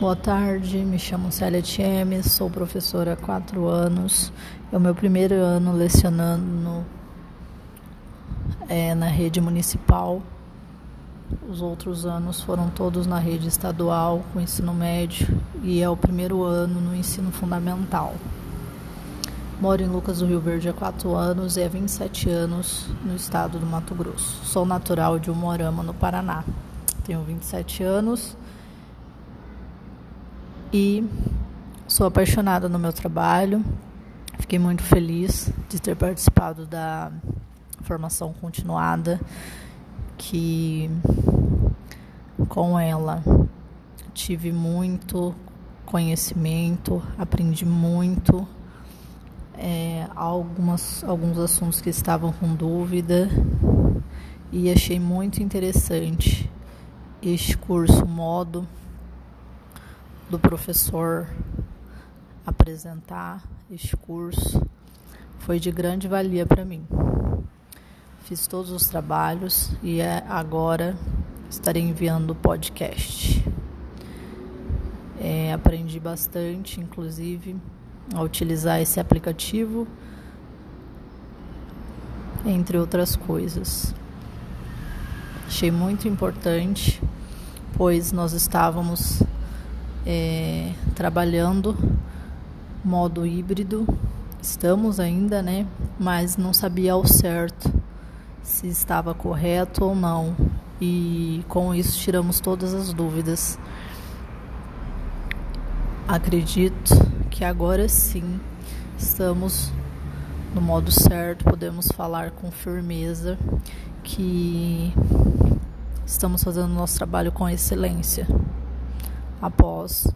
Boa tarde, me chamo Célia Tiemes, sou professora há quatro anos. É o meu primeiro ano lecionando é, na rede municipal. Os outros anos foram todos na rede estadual, com ensino médio, e é o primeiro ano no ensino fundamental. Moro em Lucas do Rio Verde há quatro anos e há 27 anos no estado do Mato Grosso. Sou natural de Umorama, no Paraná. Tenho 27 anos e sou apaixonada no meu trabalho. Fiquei muito feliz de ter participado da formação continuada, que com ela tive muito conhecimento, aprendi muito. É, algumas, alguns assuntos que estavam com dúvida e achei muito interessante este curso, modo do professor apresentar este curso foi de grande valia para mim. Fiz todos os trabalhos e é agora estarei enviando o podcast. É, aprendi bastante, inclusive, a utilizar esse aplicativo, entre outras coisas. Achei muito importante, pois nós estávamos é, trabalhando modo híbrido. Estamos ainda, né? Mas não sabia ao certo se estava correto ou não. E com isso tiramos todas as dúvidas. Acredito que agora sim estamos no modo certo, podemos falar com firmeza que estamos fazendo nosso trabalho com excelência após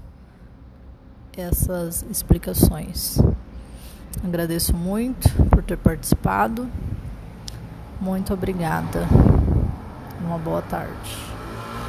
essas explicações. Agradeço muito por ter participado. Muito obrigada. Uma boa tarde.